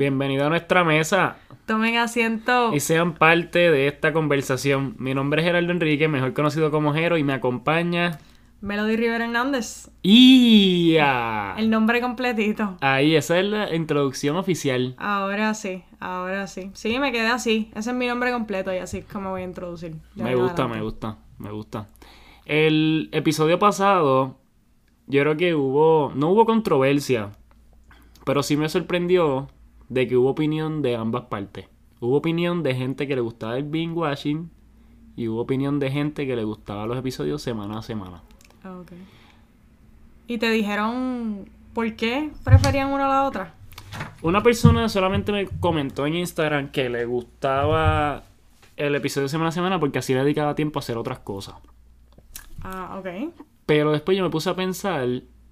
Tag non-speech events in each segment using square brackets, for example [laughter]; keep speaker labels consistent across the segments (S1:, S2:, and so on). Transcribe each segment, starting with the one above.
S1: Bienvenido a nuestra mesa
S2: Tomen asiento.
S1: y sean parte de esta conversación. Mi nombre es Gerardo Enrique, mejor conocido como Jero, y me acompaña.
S2: Melody Rivera Hernández.
S1: ¡IA!
S2: El nombre completito.
S1: Ahí, esa es la introducción oficial.
S2: Ahora sí, ahora sí. Sí, me quedé así. Ese es mi nombre completo y así es como voy a introducir.
S1: Me gusta,
S2: adelante.
S1: me gusta, me gusta. El episodio pasado, yo creo que hubo, no hubo controversia, pero sí me sorprendió de que hubo opinión de ambas partes. Hubo opinión de gente que le gustaba el binge watching y hubo opinión de gente que le gustaba los episodios semana a semana.
S2: Ah, ok. ¿Y te dijeron por qué preferían una a la otra?
S1: Una persona solamente me comentó en Instagram que le gustaba el episodio semana a semana porque así le dedicaba tiempo a hacer otras cosas.
S2: Ah, ok.
S1: Pero después yo me puse a pensar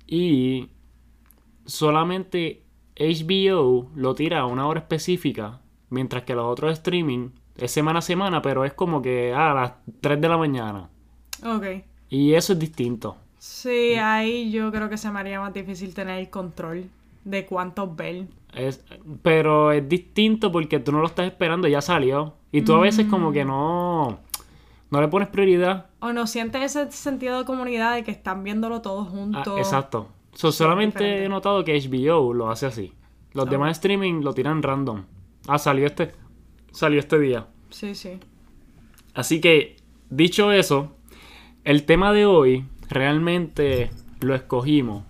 S1: y solamente HBO lo tira a una hora específica, mientras que los otros streaming es semana a semana, pero es como que ah, a las 3 de la mañana.
S2: Ok.
S1: Y eso es distinto.
S2: Sí, ahí yo creo que se me haría más difícil tener el control de cuántos ver.
S1: Es, pero es distinto porque tú no lo estás esperando, ya salió. Y tú a veces como que no, no le pones prioridad.
S2: O no sientes ese sentido de comunidad de que están viéndolo todos
S1: Ah,
S2: juntos.
S1: exacto. So, solamente
S2: diferente.
S1: he notado que HBO lo hace así. Los
S2: Ah.
S1: demás streaming lo tiran random. Ah, salió este. Salió este día.
S2: Sí, sí.
S1: Así que, dicho eso, el tema de hoy realmente lo escogimos.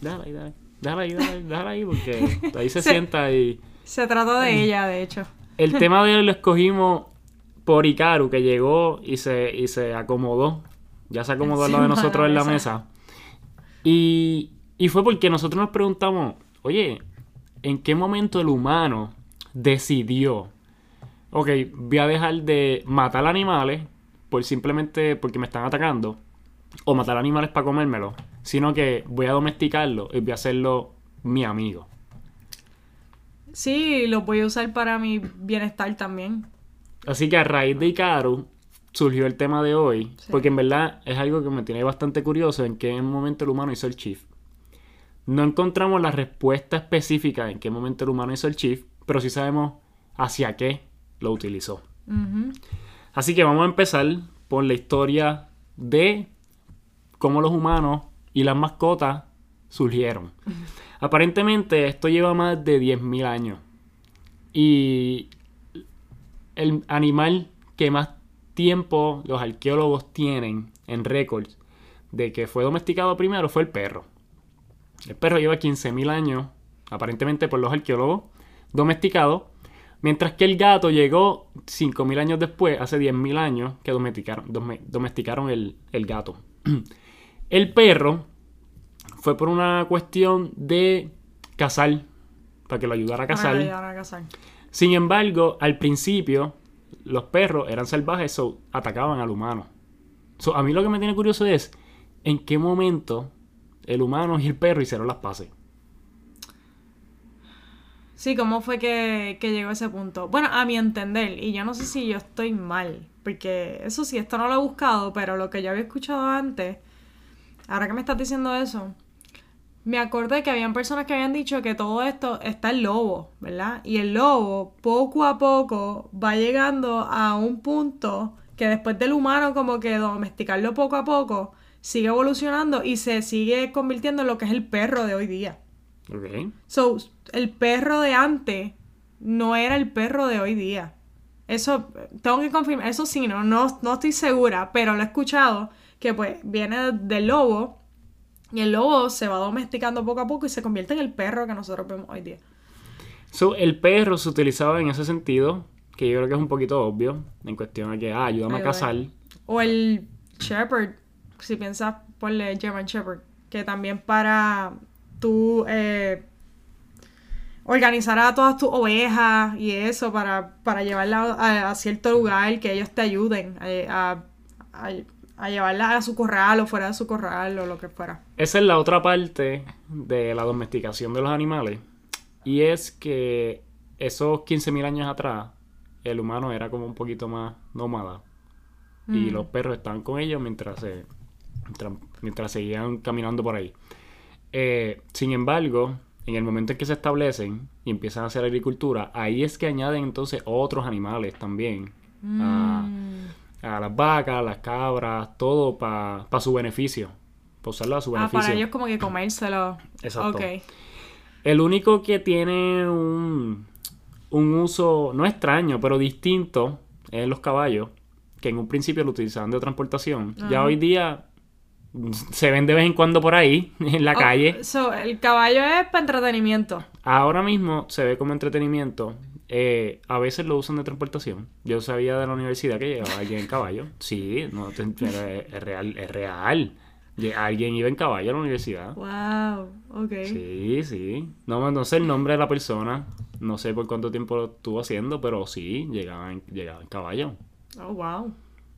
S1: Déjala ahí, ahí. Déjala ahí, ahí, déjala ahí, porque ahí se [laughs] sienta y...
S2: Se trata de ella, de hecho.
S1: El [laughs] tema de hoy lo escogimos por Ikaru, que llegó y se, y se acomodó. Ya se acomodó al lado de nosotros
S2: la
S1: en la
S2: mesa.
S1: mesa. Y, y fue porque nosotros nos preguntamos, oye, ¿en qué momento el humano decidió, ok, voy a dejar de matar animales por simplemente porque me están atacando, o matar animales para comérmelos, sino que voy a domesticarlo y voy a hacerlo mi amigo?
S2: Sí, lo voy a usar para mi bienestar también.
S1: Así que a raíz de Ikaru surgió el tema de hoy,
S2: Sí.
S1: porque en verdad es algo que me tiene bastante curioso en qué momento el humano hizo el shift. No encontramos la respuesta específica en qué momento el humano hizo el shift, pero sí sabemos hacia qué lo utilizó. Así que vamos a empezar por la historia de cómo los humanos y las mascotas surgieron. Aparentemente esto lleva más de 10.000 años. Y el animal que más tiempo los arqueólogos tienen en récords de que fue domesticado primero fue el perro. El perro lleva 15.000 años, aparentemente por los arqueólogos, domesticado, mientras que el gato llegó 5.000 años después, hace 10.000 años, que domesticaron, dome- domesticaron el, el gato. [clears throat] El perro fue por una cuestión de cazar, para que lo ayudara a cazar.
S2: ayudar a cazar.
S1: Sin embargo, al principio, los perros eran salvajes, so atacaban al humano. So, a mí lo que me tiene curioso es en qué momento el humano y el perro hicieron las paces.
S2: Sí, ¿cómo fue que, que llegó a ese punto? Bueno, a mi entender, y yo no sé si yo estoy mal, porque eso sí, esto no lo he buscado, pero lo que yo había escuchado antes, ahora que me estás diciendo eso, me acordé que habían personas que habían dicho que todo esto está el lobo, ¿verdad? Y el lobo poco a poco va llegando a un punto que después del humano como que domesticarlo poco a poco sigue evolucionando y se sigue convirtiendo en lo que es el perro de hoy día.
S1: ¿Ok?
S2: So, el perro de antes no era el perro de hoy día. Eso, tengo que confirmar, eso sí, no, no, no estoy segura, pero lo he escuchado, que pues viene del lobo, y el lobo se va domesticando poco a poco y se convierte en el perro que nosotros vemos hoy día.
S1: So, el perro se utilizaba en ese sentido, que yo creo que es un poquito obvio, en cuestión de que, ah, ayúdame a cazar.
S2: O el shepherd, si piensas ponle German shepherd, que también para tú eh, organizar a todas tus ovejas y eso para, para llevarla a, a cierto lugar, que ellos te ayuden eh, a, a, a llevarla a su corral o fuera de su corral o lo que fuera.
S1: Esa es la otra parte de la domesticación de los animales. Y es que esos 15.000 años atrás, el humano era como un poquito más nómada. Y
S2: Mm.
S1: los perros estaban con ellos mientras, se, mientras, mientras seguían caminando por ahí. Eh, sin embargo, en el momento en que se establecen y empiezan a hacer agricultura, ahí es que añaden entonces otros animales también. A,
S2: Mm.
S1: a las vacas, las cabras, todo para su beneficio. Para usarlo a su
S2: Ah,
S1: beneficio.
S2: para ellos como que comérselo.
S1: Exacto. El único que tiene un, un uso, no extraño, pero distinto, es los caballos, que en un principio lo utilizaban de transportación. Ya hoy día se ven de vez en cuando por ahí, [laughs] en la
S2: Oh,
S1: calle.
S2: so, el caballo es para entretenimiento.
S1: Ahora mismo se ve como entretenimiento. Eh, a veces lo usan de transportación. Yo sabía de la universidad que llegaba alguien en caballo. [laughs] Sí, no, pero es, es real, es real. Alguien iba en caballo a la universidad.
S2: Wow, ok.
S1: Sí, sí. No, no sé el nombre de la persona. No sé por cuánto tiempo lo estuvo haciendo, pero sí, llegaba en, llegaba en caballo.
S2: Oh, wow.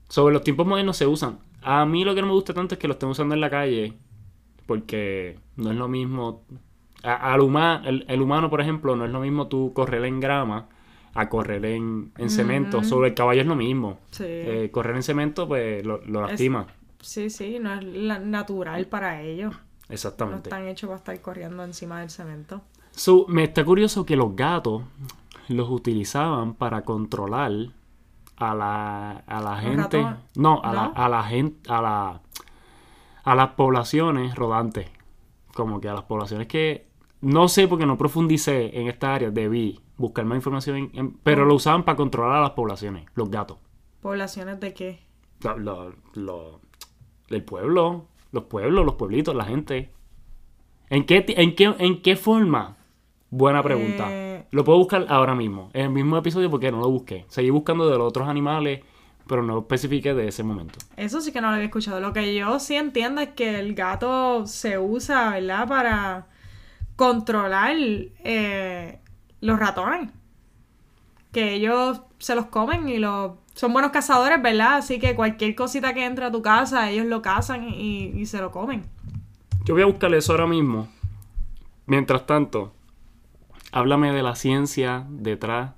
S1: Sobre los tiempos modernos se usan. A mí lo que no me gusta tanto es que lo estén usando en la calle, porque no es lo mismo. a- al huma- el, el humano, por ejemplo, no es lo mismo tú correr en grama a correr en, en cemento. Sobre el caballo es lo mismo.
S2: Sí.
S1: Eh, correr en cemento, pues lo, lo
S2: Es-
S1: lastima.
S2: Sí, sí, no es la- natural para ellos. No
S1: Exactamente.
S2: están hechos para estar corriendo encima del cemento.
S1: So, me está curioso que los gatos los utilizaban para controlar a la, a la
S2: ¿Los
S1: gente. No, a la, a la gente, a la a las poblaciones rodantes. Como que a las poblaciones que no sé porque no profundicé en esta área, debí buscar más información, en- en- pero lo usaban para controlar a las poblaciones, los gatos.
S2: ¿Poblaciones de qué?
S1: Lo- lo- lo- el pueblo, los pueblos, los pueblitos, la gente. ¿En qué, en qué, en qué forma? Buena pregunta.
S2: Eh,
S1: Lo puedo buscar ahora mismo, en el mismo episodio porque no lo busqué. Seguí buscando de los otros animales, pero no especifiqué de ese momento.
S2: Eso sí que no lo había escuchado. Lo que yo sí entiendo es que el gato se usa, ¿verdad? Para controlar eh, los ratones. Que ellos se los comen y los... Son buenos cazadores, ¿verdad? Así que cualquier cosita que entre a tu casa, ellos lo cazan y, y se lo comen.
S1: Yo voy a buscar eso ahora mismo. Mientras tanto, háblame de la ciencia detrás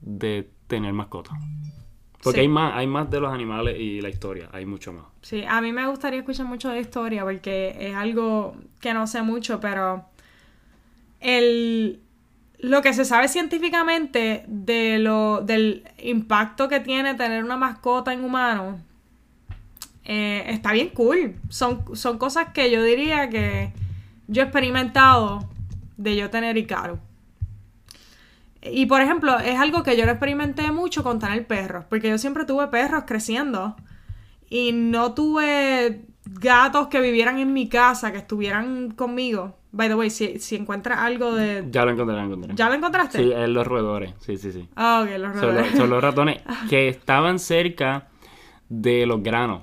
S1: de tener mascota. Porque
S2: Sí.
S1: hay más, hay más de los animales y la historia, hay mucho más.
S2: Sí, a mí me gustaría escuchar mucho de historia porque es algo que no sé mucho, pero el, lo que se sabe científicamente de lo, del impacto que tiene tener una mascota en humanos eh, está bien cool. Son, son cosas que yo diría que yo he experimentado de yo tener Icaro. Y por ejemplo, es algo que yo no experimenté mucho con tener perros, porque yo siempre tuve perros creciendo y no tuve gatos que vivieran en mi casa, que estuvieran conmigo. By the way, si, si encuentras algo de...
S1: Ya lo encontré, lo encontré.
S2: ¿Ya lo encontraste?
S1: Sí, es los roedores, sí, sí, sí.
S2: Ah, ok, los
S1: Son,
S2: roedores.
S1: los, son los ratones [laughs] que estaban cerca de los granos.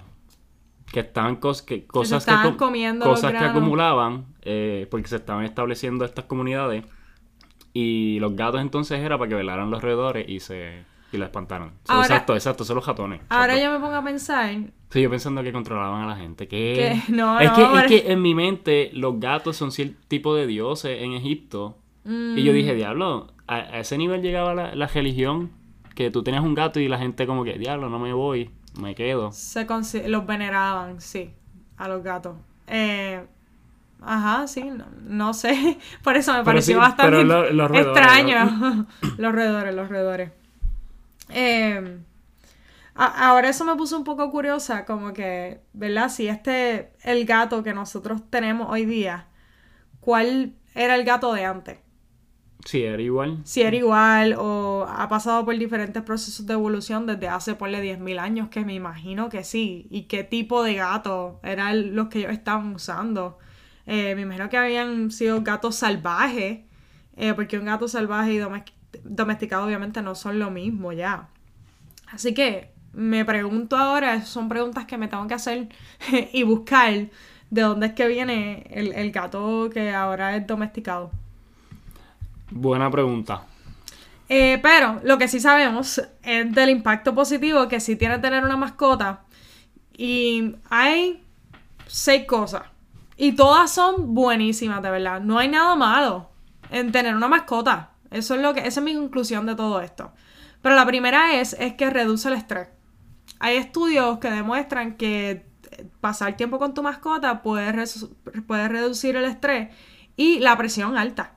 S1: Que estaban cos- que, cosas, que,
S2: estaban
S1: acum-
S2: comiendo los
S1: cosas que acumulaban eh, porque se estaban estableciendo estas comunidades. Y los gatos entonces era para que velaran los roedores y se y la
S2: Ahora-
S1: exacto, exacto, son los ratones.
S2: Ahora yo me pongo a pensar
S1: Sí, yo pensando que controlaban a la gente. Que,
S2: no,
S1: es,
S2: no,
S1: que, es que en mi mente los gatos son cierto tipo de dioses en Egipto. Y yo
S2: Mm.
S1: dije, diablo, a, a ese nivel llegaba la, la religión, que tú tenías un gato y la gente como que, diablo, no me voy, me quedo.
S2: se los veneraban, sí, a los gatos. Eh, ajá, sí, no, no sé. [laughs] Por eso me
S1: Pero
S2: pareció
S1: sí,
S2: bastante
S1: lo- los
S2: extraño. [laughs] [laughs] los roedores, los roedores. Eh, a- ahora eso me puso un poco curiosa, como que, ¿verdad? Si este, el gato que nosotros tenemos hoy día, ¿cuál era el gato de antes?
S1: Sí, era igual.
S2: si era igual o ha pasado por diferentes procesos de evolución desde hace, ponle 10.000 años, que me imagino que sí. ¿Y qué tipo de gato eran los que ellos estaban usando? Eh, me imagino que habían sido gatos salvajes, eh, porque un gato salvaje y domesticado obviamente no son lo mismo ya. Así que me pregunto ahora, son preguntas que me tengo que hacer [laughs] y buscar de dónde es que viene el, el gato que ahora es domesticado.
S1: Buena pregunta.
S2: Eh, pero lo que sí sabemos es del impacto positivo que sí tiene tener una mascota. Y hay seis cosas. Y todas son buenísimas, de verdad. No hay nada malo en tener una mascota. Eso es lo que, esa es mi conclusión de todo esto. Pero la primera es, es que reduce el estrés. Hay estudios que demuestran que eh, pasar tiempo con tu mascota puede, puede reducir el estrés y la presión alta.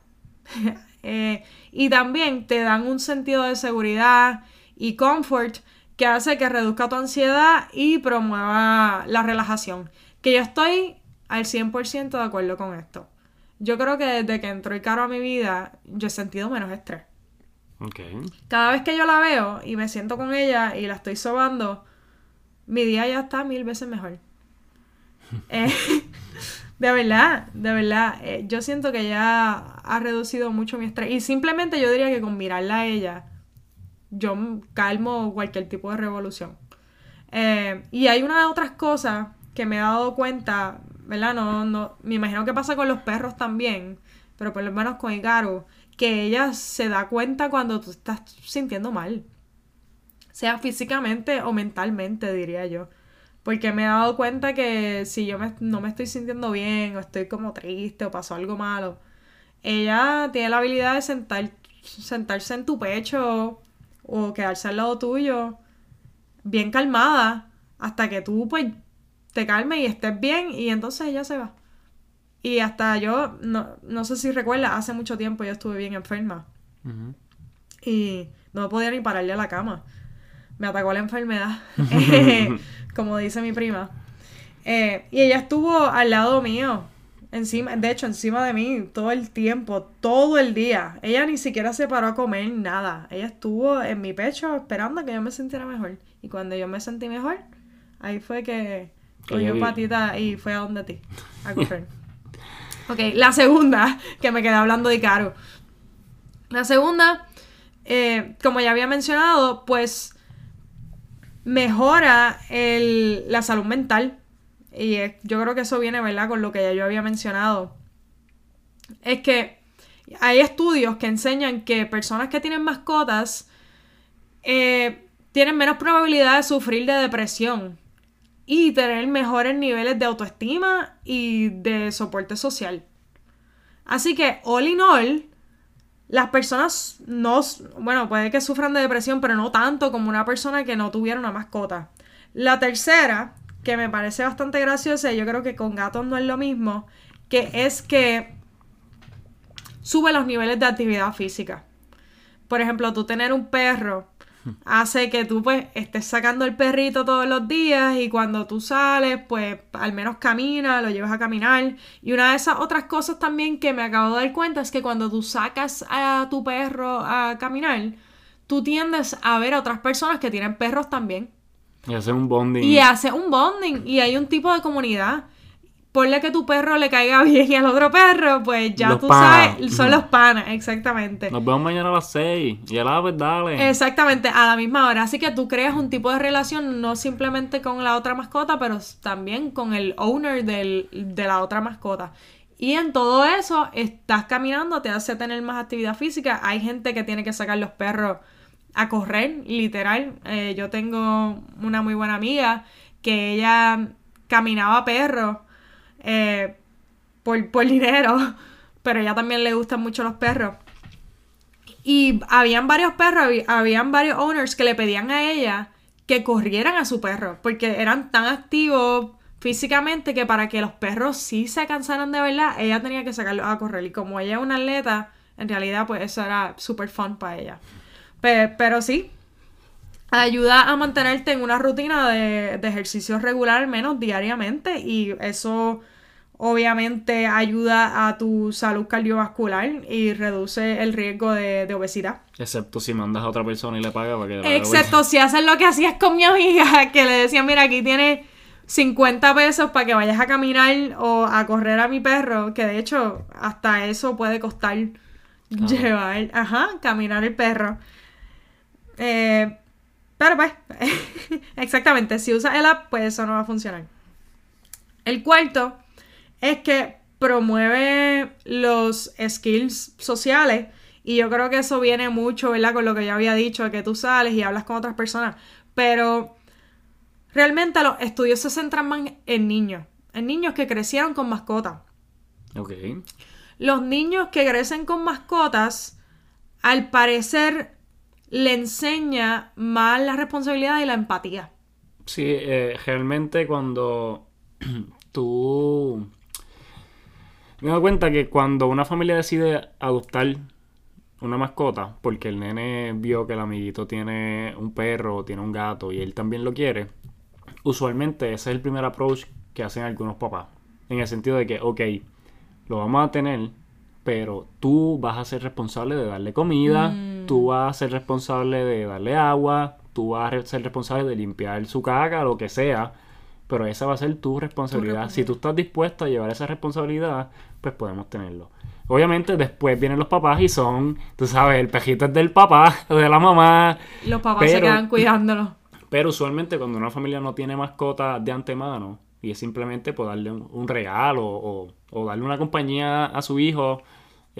S2: [laughs] Eh, y también te dan un sentido de seguridad y comfort que hace que reduzca tu ansiedad y promueva la relajación. Que yo estoy al 100% de acuerdo con esto. Yo creo que desde que entró Icaro a mi vida, yo he sentido menos estrés. Cada vez que yo la veo y me siento con ella y la estoy sobando, mi día ya está mil veces mejor. [laughs] Eh, [laughs] de verdad, de verdad, eh, yo siento que ya ha reducido mucho mi estrés. Y simplemente yo diría que con mirarla a ella, yo calmo cualquier tipo de revolución. Eh, y hay una de otras cosas que me he dado cuenta, ¿verdad? No, no, me imagino que pasa con los perros también, pero por lo menos con Icaro, que ella se da cuenta cuando tú estás sintiendo mal. Sea físicamente o mentalmente, diría yo. Porque me he dado cuenta que si yo no me estoy sintiendo bien o estoy como triste o pasó algo malo, ella tiene la habilidad de sentar, sentarse en tu pecho o quedarse al lado tuyo bien calmada hasta que tú pues te calmes y estés bien y entonces ella se va. Y hasta yo, no, sé si recuerdas, hace mucho tiempo yo estuve bien enferma. Y no podía ni pararle a la cama. Me atacó la enfermedad. [laughs] [laughs] como dice mi prima. Eh, y ella estuvo al lado mío, encima, de hecho, encima de mí, todo el tiempo, todo el día. Ella ni siquiera se paró a comer nada. Ella estuvo en mi pecho esperando que yo me sintiera mejor. Y cuando yo me sentí mejor, ahí fue que cogió patita y fue a donde ti, a [laughs] coger. ok, la segunda, [laughs] que me quedé hablando de Caro. La segunda, eh, como ya había mencionado, pues mejora la salud mental. Y yo creo que eso viene, ¿verdad? Con lo que ya yo había mencionado. Es que hay estudios que enseñan que personas que tienen mascotas eh, tienen menos probabilidad de sufrir de depresión y tener mejores niveles de autoestima y de soporte social. Así que, all in all, las personas no, bueno, puede que sufran de depresión, pero no tanto como una persona que no tuviera una mascota. La tercera, que me parece bastante graciosa, y yo creo que con gatos no es lo mismo, que es que sube los niveles de actividad física. Por ejemplo, tú tener un perro hace que tú pues estés sacando el perrito todos los días y cuando tú sales pues al menos camina, lo llevas a caminar. Y una de esas otras cosas también que me acabo de dar cuenta es que cuando tú sacas a tu perro a caminar, tú tiendes a ver a otras personas que tienen perros también.
S1: Y hace un bonding.
S2: Y hace un bonding y hay un tipo de comunidad ponle que tu perro le caiga [laughs] bien y al otro perro, pues ya tú sabes, son los panas, exactamente.
S1: Nos vemos mañana a las 6 y a la vez dale.
S2: Exactamente, a la misma hora. Así que tú creas un tipo de relación no simplemente con la otra mascota, pero también con el owner del, de la otra mascota. Y en todo eso, estás caminando, te hace tener más actividad física. Hay gente que tiene que sacar los perros a correr, literal. Eh, yo tengo una muy buena amiga que ella caminaba perros eh, por, por dinero, [laughs] pero ella también le gustan mucho los perros. Y habían varios perros, habían varios owners que le pedían a ella que corrieran a su perro, porque eran tan activos físicamente que para que los perros sí se cansaran de verdad, ella tenía que sacarlos a correr. Y como ella es una atleta, en realidad pues eso era súper fun para ella. Pero, sí, ayuda a mantenerte en una rutina de, de ejercicio regular, al menos diariamente, y eso obviamente ayuda a tu salud cardiovascular y reduce el riesgo de, obesidad.
S1: Excepto si mandas a otra persona y le pagas para que
S2: Excepto si haces lo que hacías con mi amiga, [laughs] que le decía, mira, aquí tienes 50 pesos para que vayas a caminar o a correr a mi perro, que de hecho hasta eso puede costar llevar, ajá, caminar el perro. Eh, pero pues, [laughs] exactamente, si usas el app, pues eso no va a funcionar. El cuarto es que promueve los skills sociales y yo creo que eso viene mucho, ¿verdad? Con lo que ya había dicho, que tú sales y hablas con otras personas, pero realmente los estudios se centran más en niños, en niños que crecieron con mascotas.
S1: Ok.
S2: Los niños que crecen con mascotas, al parecer, le enseña más la responsabilidad y la empatía.
S1: Sí, eh, realmente cuando [clears throat] tú Me doy cuenta que cuando una familia decide adoptar una mascota, porque el nene vio que el amiguito tiene un perro tiene un gato y él también lo quiere, usualmente ese es el primer approach que hacen algunos papás. En el sentido de que, ok, lo vamos a tener, pero tú vas a ser responsable de darle comida,
S2: Mm.
S1: tú vas a ser responsable de darle agua, tú vas a ser responsable de limpiar su caca, lo que sea, pero esa va a ser tu responsabilidad. Si tú estás dispuesto a llevar esa responsabilidad, pues podemos tenerlo. Obviamente después vienen los papás y son, tú sabes, el pejito es del papá, [laughs] de la mamá,
S2: Los papás se quedan cuidándolo.
S1: pero usualmente cuando una familia no tiene mascota de antemano y es simplemente por darle un, un regalo o, o darle una compañía a su hijo,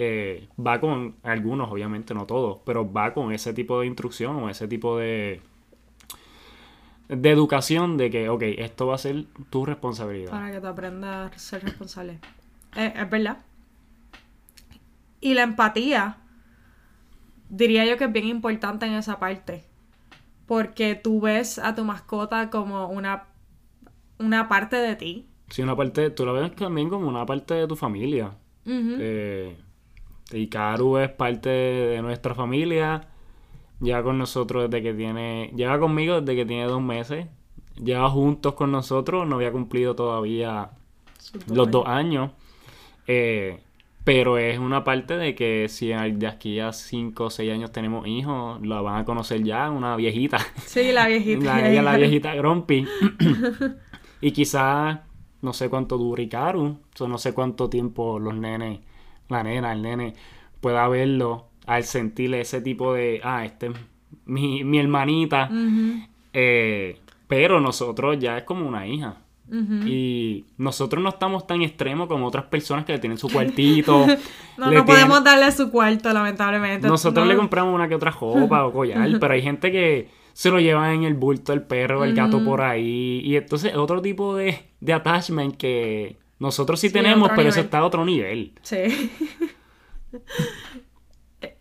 S1: eh, va con algunos, obviamente no todos, pero va con ese tipo de instrucción o ese tipo de de educación de que, ok, esto va a ser tu responsabilidad.
S2: Para que te aprendas a ser responsable. Eh, es verdad. Y la empatía, diría yo que es bien importante en esa parte. Porque tú ves a tu mascota como una, una parte de ti.
S1: Sí, una parte, tú lo ves también como una parte de tu familia. Eh, y Karu es parte de nuestra familia. Lleva con nosotros desde que tiene. Lleva conmigo desde que tiene dos meses. Lleva juntos con nosotros. No había cumplido todavía los dos años. Eh, pero es una parte de que si de aquí a cinco o seis años tenemos hijos, la van a conocer ya, una viejita.
S2: Sí, la viejita.
S1: La, ella, la viejita Grumpy. [laughs] y quizás no sé cuánto dure Ikaru. o no sé cuánto tiempo los nenes, la nena, el nene, pueda verlo al sentirle ese tipo de, ah, este es mi, mi hermanita. Eh, pero nosotros ya es como una hija. Y nosotros no estamos tan extremos como otras personas que tienen su cuartito. [laughs]
S2: No,
S1: le
S2: no
S1: tienen-
S2: podemos darle su cuarto, lamentablemente.
S1: nosotros
S2: No.
S1: le compramos una que otra jopa o collar, pero hay gente que se lo lleva en el bulto el perro, el gato por ahí. Y entonces otro tipo de, de attachment que nosotros sí,
S2: Sí,
S1: tenemos, pero eso está a otro nivel.
S2: Sí. [laughs]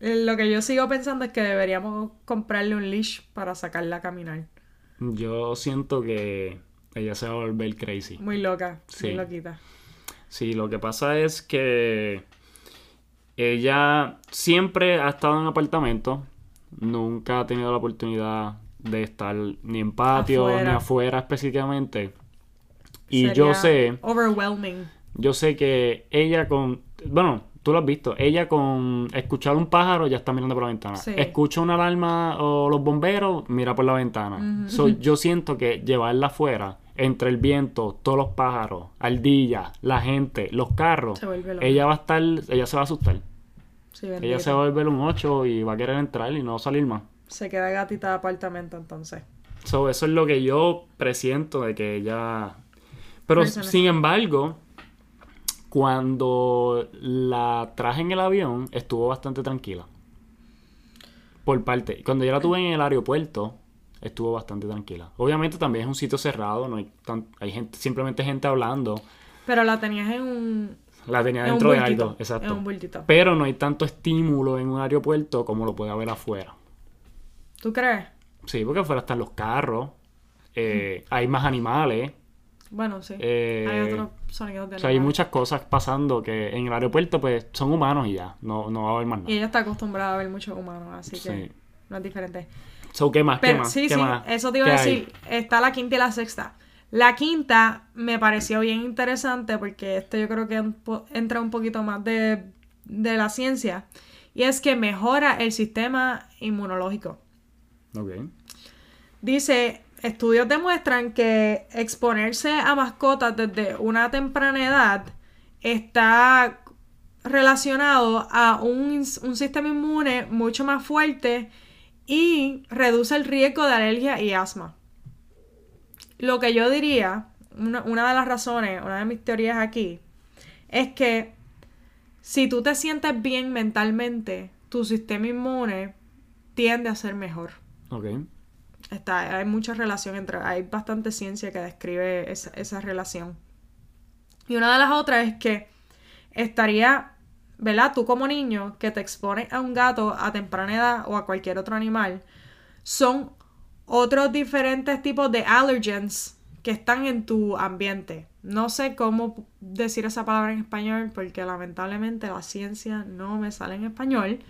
S2: Lo que yo sigo pensando es que deberíamos comprarle un leash para sacarla a caminar.
S1: Yo siento que ella se va a volver crazy.
S2: Muy loca,
S1: Sí.
S2: muy loquita.
S1: Sí, lo que pasa es que ella siempre ha estado en apartamento, nunca ha tenido la oportunidad de estar ni en patio
S2: Afuera.
S1: ni afuera específicamente. Y
S2: Sería
S1: yo sé,
S2: Overwhelming.
S1: yo sé que ella con, bueno, tú lo has visto, ella con escuchar un pájaro ya está mirando por la ventana.
S2: Sí.
S1: Escucha una alarma o los bomberos, mira por la ventana. So, yo siento que llevarla afuera, entre el viento, todos los pájaros, ardillas, la gente, los carros,
S2: Se
S1: ella va a estar, ella se va a asustar.
S2: Sí,
S1: Ella se va a volver un 8 y va a querer entrar y no salir más.
S2: Se queda gatita de apartamento entonces.
S1: So, eso es lo que yo presiento de que ella... Pero sin embargo, cuando la traje en el avión, estuvo bastante tranquila. Por parte. Cuando yo la tuve en el aeropuerto, estuvo bastante tranquila. Obviamente también es un sitio cerrado, no hay tan, hay gente, simplemente gente hablando.
S2: Pero la tenías en un,
S1: La tenía
S2: en un
S1: dentro de algo, exacto.
S2: En un bultito.
S1: Pero no hay tanto estímulo en un aeropuerto como lo puede haber afuera.
S2: ¿Tú crees?
S1: Sí, porque afuera están los carros, eh, hay más animales.
S2: Bueno, sí.
S1: Eh,
S2: hay otros sonidos de
S1: O sea, hay muchas cosas pasando que en el aeropuerto pues son humanos y ya, no, no va a haber más
S2: Y
S1: nada.
S2: ella está acostumbrada a ver muchos humanos, así que no es diferente.
S1: So, ¿qué más? ¿Qué
S2: Pero
S1: más?
S2: sí,
S1: ¿Qué
S2: sí,
S1: más?
S2: eso te iba a decir. Está la quinta y la sexta. La quinta me pareció bien interesante porque esto yo creo que entra un poquito más de, de la ciencia. Y es que mejora el sistema inmunológico.
S1: Ok.
S2: Dice, estudios demuestran que exponerse a mascotas desde una temprana edad está relacionado a un, sistema inmune mucho más fuerte y reduce el riesgo de alergia y asma. Lo que yo diría, una, una de las razones, una de mis teorías aquí, es que si tú te sientes bien mentalmente, tu sistema inmune tiende a ser mejor.
S1: Ok.
S2: Está, hay mucha relación entre, hay bastante ciencia que describe esa, esa relación. Y una de las otras es que estaría, ¿verdad? Tú como niño que te expones a un gato a temprana edad o a cualquier otro animal, son otros diferentes tipos de allergens que están en tu ambiente. No sé cómo decir esa palabra en español porque lamentablemente la ciencia no me sale en español.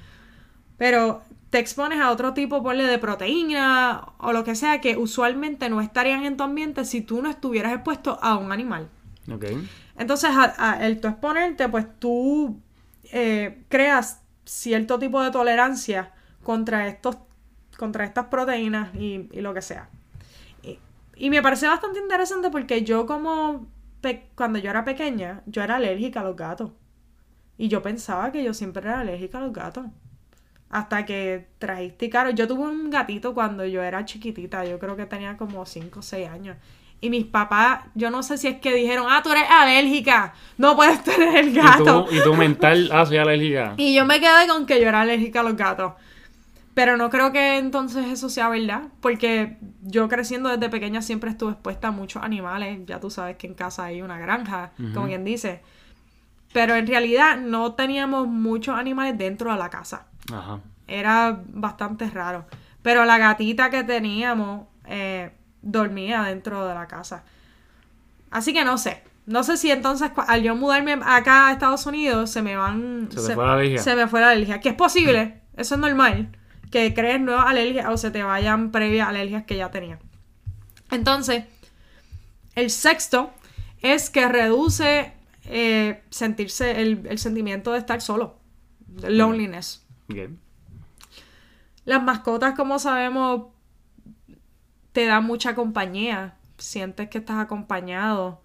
S2: Pero te expones a otro tipo ponle, de proteína o lo que sea que usualmente no estarían en tu ambiente si tú no estuvieras expuesto a un animal.
S1: Ok.
S2: Entonces, a- a- el tú exponerte, pues tú eh, creas cierto tipo de tolerancia contra estos, contra estas proteínas y, y lo que sea. Y, y me parece bastante interesante porque yo como cuando yo era pequeña, yo era alérgica a los gatos. Y yo pensaba que yo siempre era alérgica a los gatos. Hasta que trajiste caro. Yo tuve un gatito cuando yo era chiquitita. Yo creo que tenía como 5 o 6 años. Y mis papás, yo no sé si es que dijeron, ah, tú eres alérgica. No puedes tener el
S1: ¿Y
S2: gato.
S1: y tú mental, ah, soy alérgica. [laughs]
S2: Y yo me quedé con que yo era alérgica a los gatos. Pero no creo que entonces eso sea verdad, porque yo creciendo desde pequeña siempre estuve expuesta a muchos animales. Ya tú sabes que en casa hay una granja, como quien dice. Pero en realidad no teníamos muchos animales dentro de la casa.
S1: Ajá.
S2: Era bastante raro. Pero la gatita que teníamos eh, dormía dentro de la casa. Así que no sé. No sé si entonces al yo mudarme acá a Estados Unidos se me van...
S1: Se te fue la.
S2: Se me fue la alergia. Que es posible. Eso es normal. Que crees nuevas alergias o se te vayan previas alergias que ya tenía. Entonces, el sexto es que reduce eh, sentirse el, el sentimiento de estar solo. Loneliness.
S1: Ok.
S2: Las mascotas, como sabemos, te dan mucha compañía. Sientes que estás acompañado.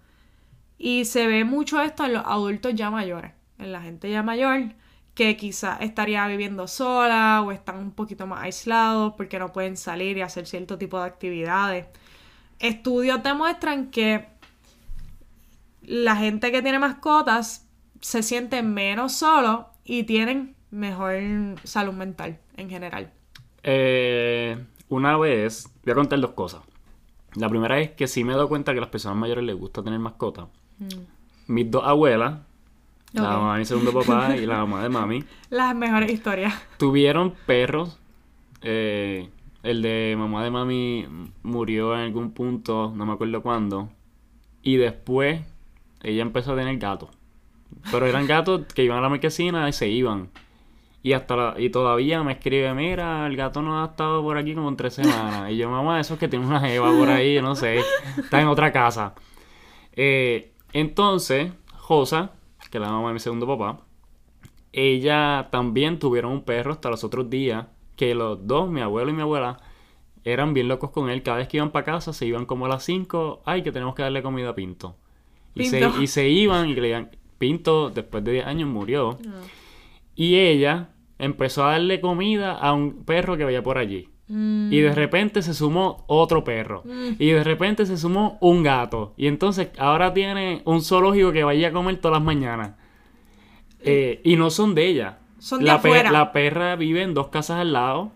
S2: Y se ve mucho esto en los adultos ya mayores. En la gente ya mayor que quizás estaría viviendo sola o están un poquito más aislados porque no pueden salir y hacer cierto tipo de actividades. Estudios demuestran que la gente que tiene mascotas se siente menos solo y tienen mejor salud mental en general.
S1: Eh, una vez, voy a contar dos cosas. La primera es que sí me he dado cuenta que a las personas mayores les gusta tener mascotas. Mis dos abuelas, la mamá de mi segundo papá y la mamá de mami, [laughs]
S2: Las mejores historias.
S1: tuvieron perros. Eh, el de mamá de mami murió en algún punto, no me acuerdo cuándo. Y después ella empezó a tener gatos. Pero eran gatos que iban a la marquesina y se iban. Y hasta la- y todavía me escribe, mira, el gato no ha estado por aquí como en tres semanas. Y yo, mamá, eso es que tiene una jeva por ahí, yo no sé, está en otra casa. Eh, entonces, Josa, que es la mamá de mi segundo papá, ella también tuvieron un perro hasta los otros días, que los dos, mi abuelo y mi abuela, eran bien locos con él. Cada vez que iban para casa, se iban como a las 5, ay, que tenemos que darle comida a Pinto. Y, se, y se iban y le digan, Pinto, después de 10 años, murió. Y ella empezó a darle comida a un perro que veía por allí. Y de repente se sumó otro perro. Y de repente se sumó un gato. Y entonces ahora tiene un zoológico que vaya a comer todas las mañanas. Eh, y no son de ella.
S2: Son de
S1: la,
S2: afuera.
S1: la perra vive en dos casas al lado.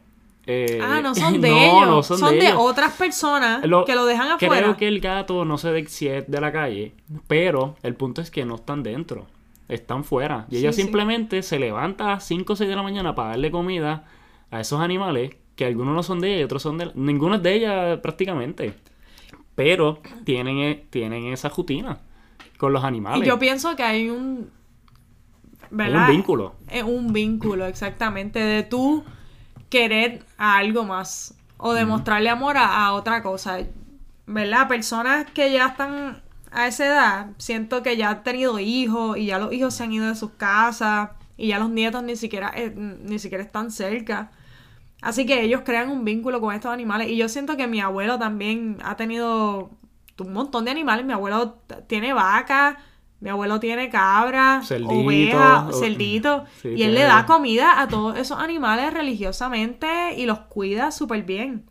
S1: Eh,
S2: Ah, no [laughs] son de
S1: no,
S2: ellos.
S1: no
S2: son,
S1: son,
S2: de,
S1: de, ellos.
S2: otras personas
S1: Lo-
S2: que lo dejan afuera.
S1: Creo que el gato no sé de si es de la calle, pero el punto es que no están dentro, están fuera. Y ella
S2: sí.
S1: simplemente se levanta a las 5 o 6 de la mañana para darle comida a esos animales, que algunos no son de ella y otros son de... Ninguno es de ella prácticamente. Pero tienen, e- tienen esa rutina con los animales.
S2: Y yo pienso que hay un.
S1: Hay
S2: ¿verdad?
S1: un vínculo.
S2: Es un vínculo, exactamente. De tú querer a algo más. O demostrarle amor a, a otra cosa. ¿Verdad? Personas que ya están a esa edad, siento que ya han tenido hijos y ya los hijos se han ido de sus casas y ya los nietos ni siquiera, eh, ni siquiera están cerca. Así que ellos crean un vínculo con estos animales. Y yo siento que mi abuelo también ha tenido un montón de animales. Mi abuelo tiene vaca, mi abuelo tiene cabra,
S1: Cerdito,
S2: oveja,
S1: o-
S2: cerdito.
S1: Sí,
S2: y él le da comida a todos esos animales religiosamente y los cuida súper bien.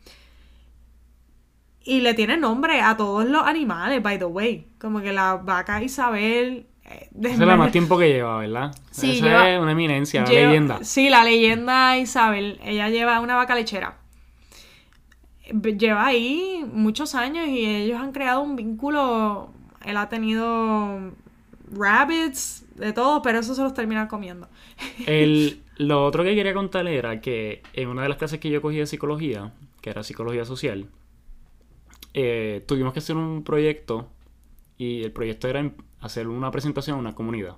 S2: Y le tiene nombre a todos los animales, by the way. Como que la vaca Isabel. eh,
S1: Esa es la más [laughs] tiempo que lleva, ¿verdad?
S2: Sí,
S1: Esa
S2: lleva-
S1: es una eminencia, una
S2: Lleva-
S1: leyenda.
S2: Sí, la leyenda Isabel. Ella lleva una vaca lechera. Lleva ahí muchos años y ellos han creado un vínculo. Él ha tenido rabbits, de todo, pero eso se los termina comiendo. [laughs]
S1: El, lo otro que quería contarle era que en una de las clases que yo cogí de psicología, que era psicología social, eh, tuvimos que hacer un proyecto y el proyecto era hacer una presentación a una comunidad.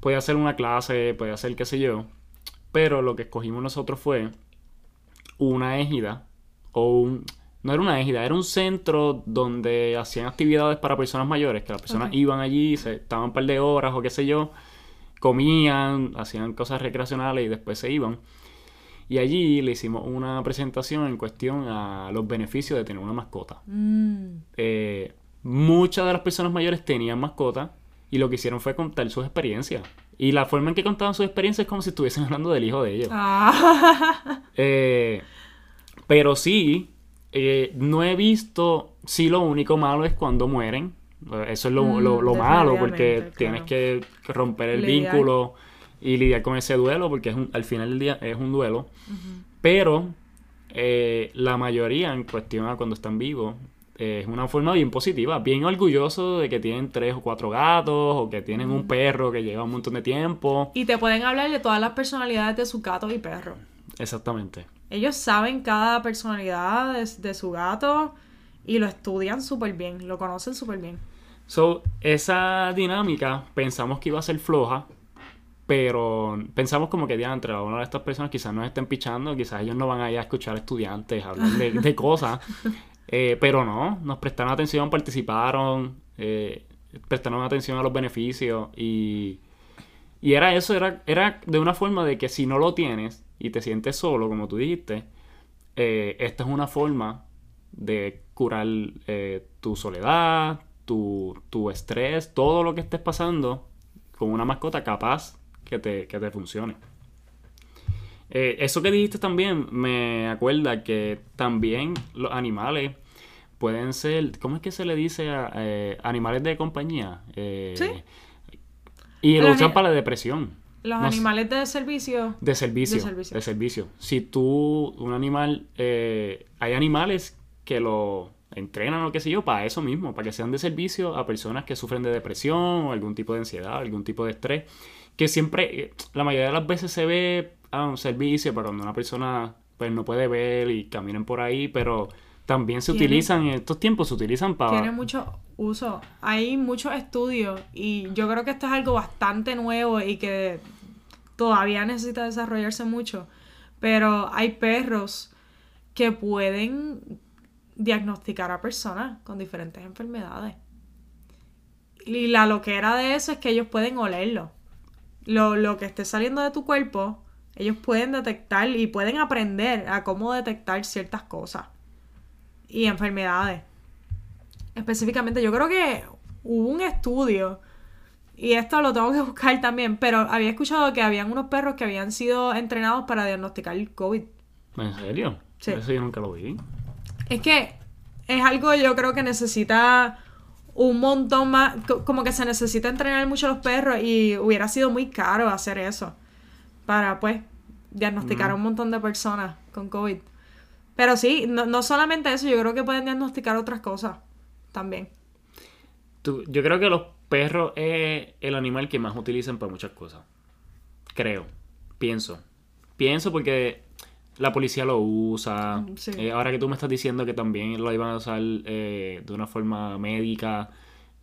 S1: Podía hacer una clase, podía hacer qué sé yo, pero lo que escogimos nosotros fue una égida o un... No era una égida, era un centro donde hacían actividades para personas mayores, que las personas iban allí, se estaban un par de horas o qué sé yo, comían, hacían cosas recreacionales y después se iban. Y allí le hicimos una presentación en cuestión a los beneficios de tener una mascota.
S2: Mm,
S1: Eh, muchas de las personas mayores tenían mascotas y lo que hicieron fue contar sus experiencias. Y la forma en que contaban sus experiencias es como si estuviesen [laughs] hablando del hijo de ellos.
S2: Ah,
S1: Eh, pero sí, eh, no he visto, sí lo único malo es cuando mueren. Eh, Eso es lo,
S2: Mm,
S1: lo- lo malo porque tienes que romper el vínculo y lidiar con ese duelo porque es un- al final del día es un duelo. Pero eh, la mayoría en cuestión a cuando están vivos eh, es una forma bien positiva, bien orgulloso de que tienen tres o cuatro gatos o que tienen un perro que lleva un montón de tiempo.
S2: y te pueden hablar de todas las personalidades de su gato y perro.
S1: Exactamente.
S2: Ellos saben cada personalidad de, de su gato y lo estudian súper bien, lo conocen súper bien.
S1: So, esa dinámica pensamos que iba a ser floja, pero pensamos como que diantre, una de estas personas quizás nos estén pichando, quizás ellos no van a ir a escuchar estudiantes hablar de, de [laughs] cosas, Eh, pero no, nos prestaron atención, participaron, eh, prestaron atención a los beneficios y, y era eso, era, era de una forma de que si no lo tienes y te sientes solo, como tú dijiste, eh, esta es una forma de curar tu soledad, tu, tu estrés, todo lo que estés pasando con una mascota capaz que te, que te funcione. Eh, eso que dijiste también me acuerda que también los animales pueden ser, ¿cómo es que se le dice a eh, animales de compañía? Eh,
S2: Sí.
S1: Y lo usan para la depresión.
S2: Los
S1: No
S2: animales de servicio.
S1: De servicio,
S2: De servicio.
S1: de servicio. Si tú, un animal, eh, hay animales que lo entrenan o qué sé yo, para eso mismo, para que sean de servicio a personas que sufren de depresión o algún tipo de ansiedad, algún tipo de estrés, que siempre, la mayoría de las veces se ve a un servicio para cuando una persona pues no puede ver y caminan por ahí, pero también se
S2: Tiene-
S1: utilizan, en estos tiempos se utilizan para...
S2: Tiene mucho uso. Hay muchos estudios y yo creo que esto es algo bastante nuevo y que todavía necesita desarrollarse mucho. Pero hay perros que pueden diagnosticar a personas con diferentes enfermedades. Y la loquera de eso es que ellos pueden olerlo. Lo, lo que esté saliendo de tu cuerpo, ellos pueden detectar y pueden aprender a cómo detectar ciertas cosas y enfermedades. Específicamente, yo creo que hubo un estudio, y esto lo tengo que [laughs] buscar también, pero había escuchado que habían unos perros que habían sido entrenados para diagnosticar el COVID.
S1: ¿En serio?
S2: Sí.
S1: Eso yo nunca lo vi.
S2: Es que es algo yo creo que necesita un montón más, co- como que se necesita entrenar mucho a los perros y hubiera sido muy caro hacer eso para pues diagnosticar a un montón de personas con COVID. Pero sí, no, no solamente eso, yo creo que pueden diagnosticar otras cosas también.
S1: Tú- yo creo que los perros es el animal que más utilizan para muchas cosas. Creo. Pienso. Pienso porque la policía lo usa.
S2: Mm, sí.
S1: Eh, ahora que tú me estás diciendo que también lo iban a usar eh, de una forma médica.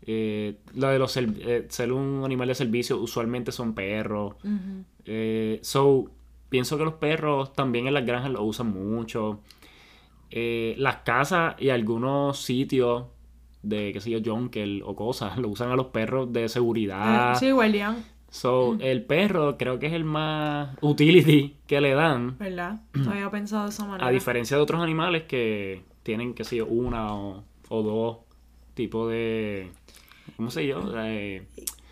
S1: eh, lo de los ser, eh, ser un animal de servicio usualmente son perros. So, pienso que los perros también en las granjas lo usan mucho. Las casas y algunos sitios de, qué sé yo, jungle o cosas, [laughs] lo usan a los perros de seguridad.
S2: Eh, sí, guardián,
S1: So, el perro creo que es el más utility que le dan,
S2: ¿verdad? [clears throat] No había pensado de esa manera.
S1: a diferencia de otros animales que tienen, qué sé yo, una o, o dos tipos de, ¿cómo sé yo? De,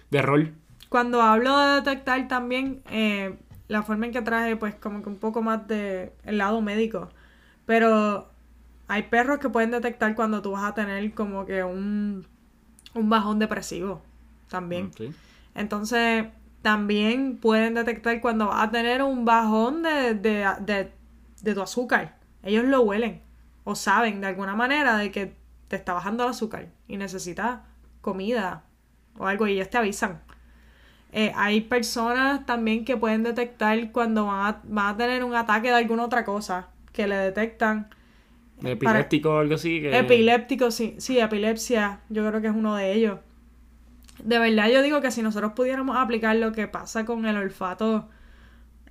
S1: de rol.
S2: Cuando hablo de detectar también, eh, la forma en que traje, pues como que un poco más de el lado médico. Pero hay perros que pueden detectar cuando tú vas a tener como que un, un bajón depresivo también.
S1: Sí.
S2: Entonces, también pueden detectar cuando vas a tener un bajón de, de, de, de tu azúcar. Ellos lo huelen o saben de alguna manera de que te está bajando el azúcar y necesitas comida o algo y ellos te avisan. Eh, hay personas también que pueden detectar cuando van a, van a tener un ataque de alguna otra cosa, que le detectan
S1: epiléptico o algo así. Que...
S2: Epiléptico, sí. Sí, epilepsia. Yo creo que es uno de ellos. De verdad, yo digo que si nosotros pudiéramos aplicar lo que pasa con el olfato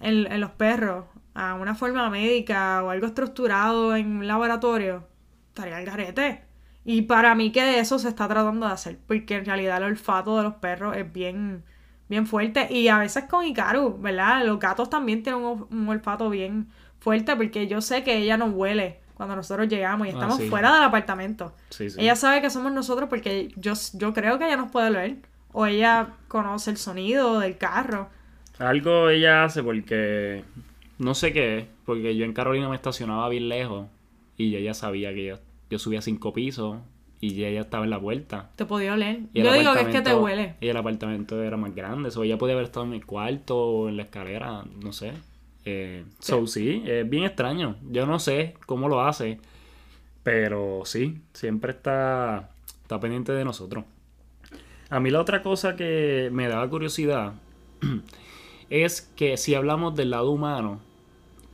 S2: en, en los perros a una forma médica o algo estructurado en un laboratorio, estaría el garete. Y para mí que eso se está tratando de hacer, porque en realidad el olfato de los perros es bien, bien fuerte. Y a veces con Icaru, ¿verdad? Los gatos también tienen un, olfato bien fuerte, porque yo sé que ella no huele cuando nosotros llegamos y ah, estamos fuera del apartamento. Ella sabe que somos nosotros porque yo, yo creo que ella nos puede leer. O ella conoce el sonido del carro.
S1: Algo ella hace porque no sé qué porque yo en Carolina me estacionaba bien lejos y ella sabía que yo, yo subía cinco pisos y ella estaba en la puerta.
S2: Te podía oler. Yo digo que es que te huele.
S1: Y el apartamento era más grande, o ella podía haber estado en mi cuarto o en la escalera, no sé. Eh, So sí, es bien extraño. Yo no sé cómo lo hace, pero sí, siempre está, está pendiente de nosotros. A mí la otra cosa que me daba curiosidad [clears throat] es que si hablamos del lado humano,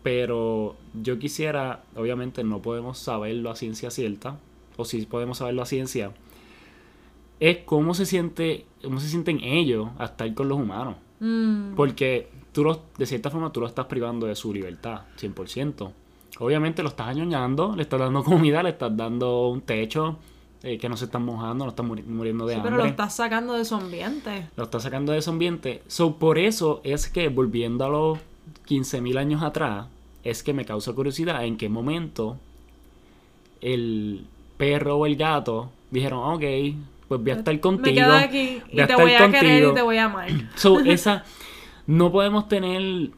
S1: pero yo quisiera, obviamente no podemos saberlo a ciencia cierta, o si podemos saberlo a ciencia, es cómo se siente, cómo se sienten ellos a estar con los humanos. Mm. Porque tú los, de cierta forma tú lo estás privando de su libertad, 100%. Obviamente lo estás añoñando, le estás dando [laughs] comida, le estás dando un techo, eh, que no se están mojando, no están muriendo de hambre.
S2: Pero lo estás sacando de su ambiente.
S1: Lo estás sacando de su ambiente. So, por eso es que volviendo a los 15.000 años atrás, es que me causa curiosidad en qué momento el perro o el gato dijeron, ok, pues voy a estar contigo. Me
S2: quedo aquí y te voy a querer y te voy a amar.
S1: So, esa, [laughs] no podemos tener,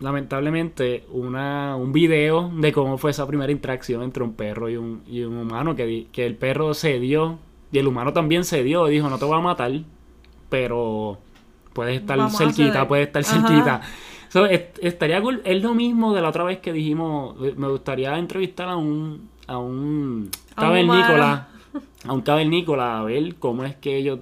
S1: lamentablemente, una, un video de cómo fue esa primera interacción entre un perro y un, y un humano, que, que el perro cedió y el humano también cedió y dijo, no te voy a matar, pero puedes estar cerquita, puedes estar cerquita estaría cool. Es lo mismo de la otra vez que dijimos. Me gustaría entrevistar a un. a un cavernícola. A un cavernícola a ver cómo es que ellos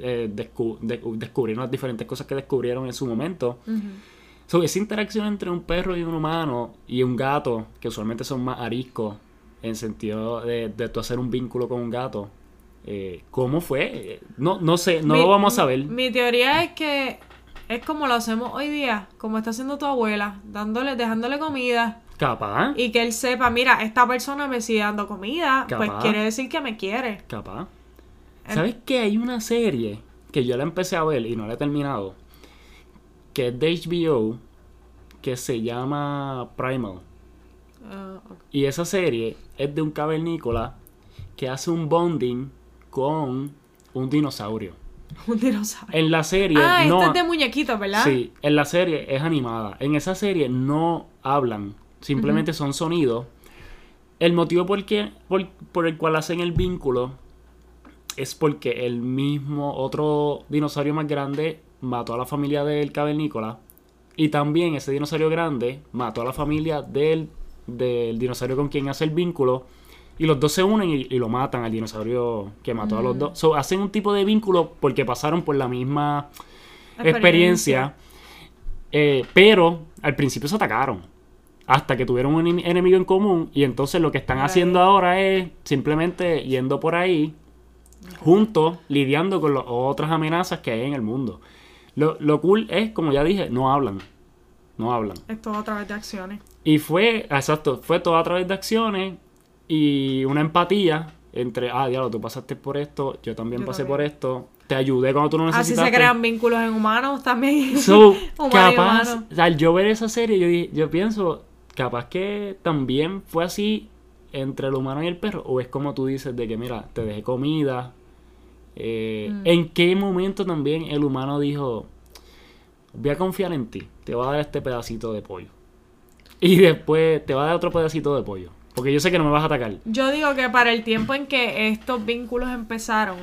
S1: eh, descubrieron las diferentes cosas que descubrieron en su momento. esa interacción entre un perro y un humano y un gato, que usualmente son más ariscos, en sentido de, de tú hacer un vínculo con un gato. Eh, ¿Cómo fue? No, no sé, no lo vamos a ver.
S2: Mi teoría es que es como lo hacemos hoy día, como está haciendo tu abuela, dándole, dejándole comida.
S1: Capaz.
S2: Y que él sepa, mira, esta persona me sigue dando comida, pues quiere decir que me quiere.
S1: Capaz. ¿Sabes que hay una serie que yo la empecé a ver y no la he terminado? Que es de HBO, que se llama Primal. Ah, y esa serie es de un cavernícola que hace un bonding con un dinosaurio. [laughs]
S2: Un dinosaurio.
S1: En la serie.
S2: Ah, no, este es de muñequitos, ¿verdad?
S1: Sí, en la serie es animada. En esa serie no hablan, simplemente son sonidos. El motivo por, por, el cual hacen el vínculo es porque el mismo otro dinosaurio más grande mató a la familia del cavernícola. Y también ese dinosaurio grande mató a la familia del, del dinosaurio con quien hace el vínculo. Y los dos se unen y, lo matan al dinosaurio que mató a los dos. So, hacen un tipo de vínculo porque pasaron por la misma experiencia. Eh, pero al principio se atacaron. Hasta que tuvieron un enemigo en común. Y entonces lo que están haciendo ahora es simplemente yendo por ahí. Juntos, lidiando con las otras amenazas que hay en el mundo. Lo, lo cool es, como ya dije, no hablan. No hablan.
S2: Es todo a través de acciones.
S1: Y fue, exacto, fue todo a través de acciones y una empatía entre, ah, diablo, tú pasaste por esto, yo también pasé por esto, te ayudé cuando tú no necesitaste.
S2: Así se crean vínculos en humanos también.
S1: So, [laughs] capaz, al yo ver esa serie, yo, yo pienso, capaz que también fue así entre el humano y el perro, o es como tú dices, de que mira, te dejé comida. Eh, mm. ¿En qué momento también el humano dijo, voy a confiar en ti, te voy a dar este pedacito de pollo? Y después te va a dar otro pedacito de pollo. Porque yo sé que no me vas a atacar.
S2: Yo digo que para el tiempo en que estos vínculos empezaron,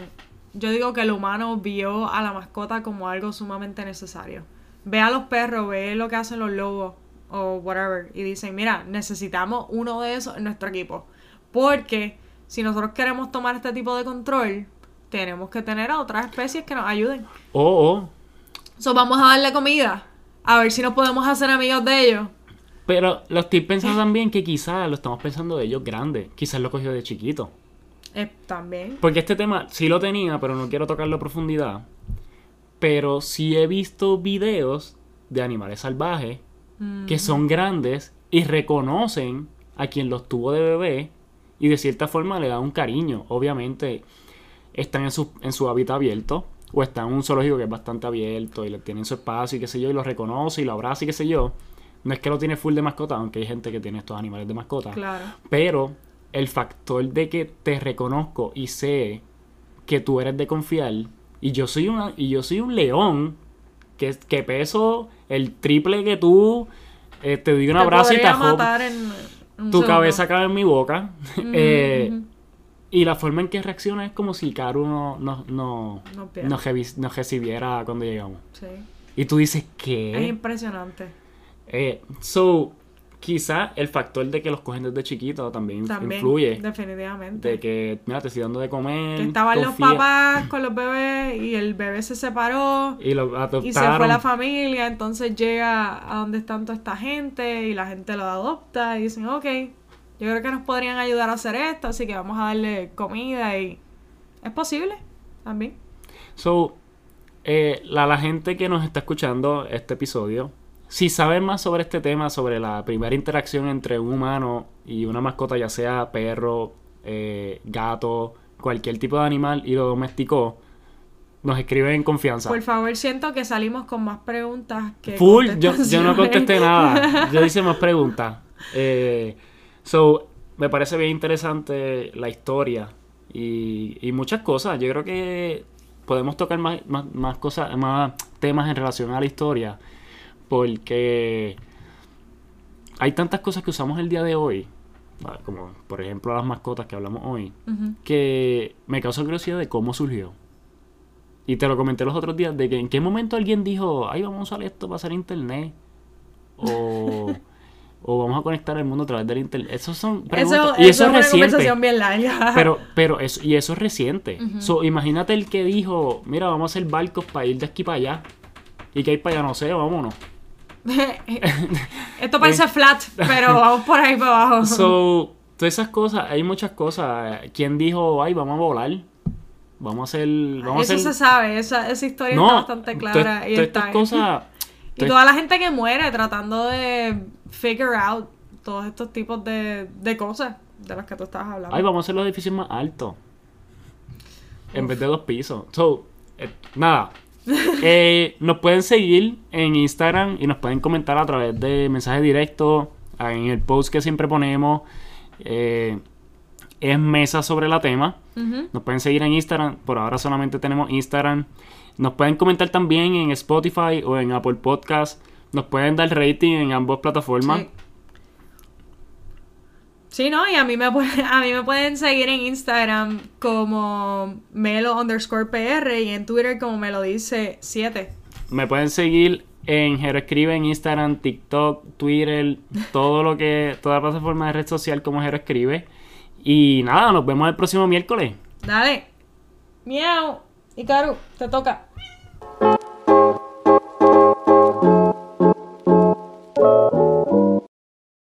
S2: yo digo que el humano vio a la mascota como algo sumamente necesario. Ve a los perros, ve lo que hacen los lobos o whatever. Y dicen, mira, necesitamos uno de esos en nuestro equipo. Porque si nosotros queremos tomar este tipo de control, tenemos que tener a otras especies que nos ayuden.
S1: Oh, oh.
S2: So, vamos a darle comida. A ver si nos podemos hacer amigos de ellos.
S1: Pero lo estoy pensando también que quizás lo estamos pensando de ellos grandes. Quizás lo cogió de chiquito.
S2: Eh, también.
S1: Porque este tema sí lo tenía, pero no quiero tocarlo a profundidad. Pero sí he visto videos de animales salvajes que son grandes y reconocen a quien los tuvo de bebé y de cierta forma le dan un cariño. Obviamente están en su, en su hábitat abierto o están en un zoológico que es bastante abierto y le tienen su espacio y qué sé yo y lo reconoce y lo abraza y qué sé yo. No es que lo tiene full de mascota, aunque hay gente que tiene estos animales de mascota.
S2: Claro.
S1: Pero el factor de que te reconozco y sé que tú eres de confiar y yo soy una y yo soy un león que, que peso el triple que tú eh, te doy un
S2: Te
S1: abrazo y te
S2: matar en un
S1: tu
S2: segundo.
S1: cabeza cabe en mi boca [laughs] eh. Y la forma en que reacciona es como si Karu no, no, no,
S2: No
S1: nos recibiera cuando llegamos
S2: Sí.
S1: y tú dices
S2: Es
S1: ¿qué?
S2: impresionante.
S1: Eh, so quizá el factor de que los cogen desde chiquito también,
S2: También.
S1: influye
S2: Definitivamente.
S1: de que mira te estoy dando de comer
S2: Que estaban los papás con los bebés y el bebé se separó
S1: y lo adoptaron
S2: y se fue la familia, entonces llega a donde están toda esta gente y la gente lo adopta y dicen, ok, yo creo que nos podrían ayudar a hacer esto, así que vamos a darle comida y es posible también.
S1: So, eh, la, la gente que nos está escuchando este episodio, si saben más sobre este tema, sobre la primera interacción entre un humano y una mascota, ya sea perro, eh, gato, cualquier tipo de animal, y lo domesticó, nos escriben en confianza.
S2: Por favor, siento que salimos con más preguntas que
S1: Full, yo, yo no contesté nada. [laughs] Yo hice más preguntas. Eh, so, me parece bien interesante la historia y, y muchas cosas. Yo creo que podemos tocar más, más, más cosas, más temas en relación a la historia. Porque hay tantas cosas que usamos el día de hoy, ah, como por ejemplo las mascotas que hablamos hoy, que me causa curiosidad de cómo surgió. Y te lo comenté los otros días, de que en qué momento alguien dijo, ay, vamos a usar esto para hacer internet. O, [laughs] o vamos a conectar el mundo a través del internet. Esos son preguntas.
S2: Eso,
S1: y eso,
S2: eso
S1: es
S2: una
S1: reciente.
S2: conversación bien larga. [laughs]
S1: Pero, pero eso, y eso es reciente. So, imagínate el que dijo, mira, vamos a hacer barcos para ir de aquí para allá. Y que hay para allá, no sé, vámonos. [laughs]
S2: Esto parece flat, pero vamos por ahí para abajo.
S1: Eh. [laughs] So, todas esas cosas, hay muchas cosas. ¿Quién dijo, ay, vamos a volar? Vamos a hacer. Vamos
S2: Eso
S1: a hacer...
S2: se sabe, esa, esa historia
S1: No,
S2: está bastante clara. y
S1: todas
S2: está
S1: cosas.
S2: Y toda la gente que muere tratando de figure out todos estos tipos de, de cosas de las que tú estabas hablando.
S1: Ay, vamos a hacer los edificios más altos. En vez de dos pisos. So, eh, nada. [laughs] Eh, nos pueden seguir en Instagram y nos pueden comentar a través de mensaje directo ah, en el post que siempre ponemos. Eh, es mesa sobre la tema. Nos pueden seguir en Instagram. Por ahora solamente tenemos Instagram. Nos pueden comentar también en Spotify o en Apple Podcast. Nos pueden dar rating en ambas plataformas.
S2: Sí. Sí, ¿no? Y a mí, me pueden, a mí me pueden seguir en Instagram como melo underscore PR y en Twitter como me lo dice 7.
S1: Me pueden seguir en Jero Escribe en Instagram, TikTok, Twitter, todo lo que, toda plataforma de red social como Jero Escribe. Y nada, nos vemos el próximo miércoles.
S2: Dale. Miau. Y Karu, te toca. Thank you.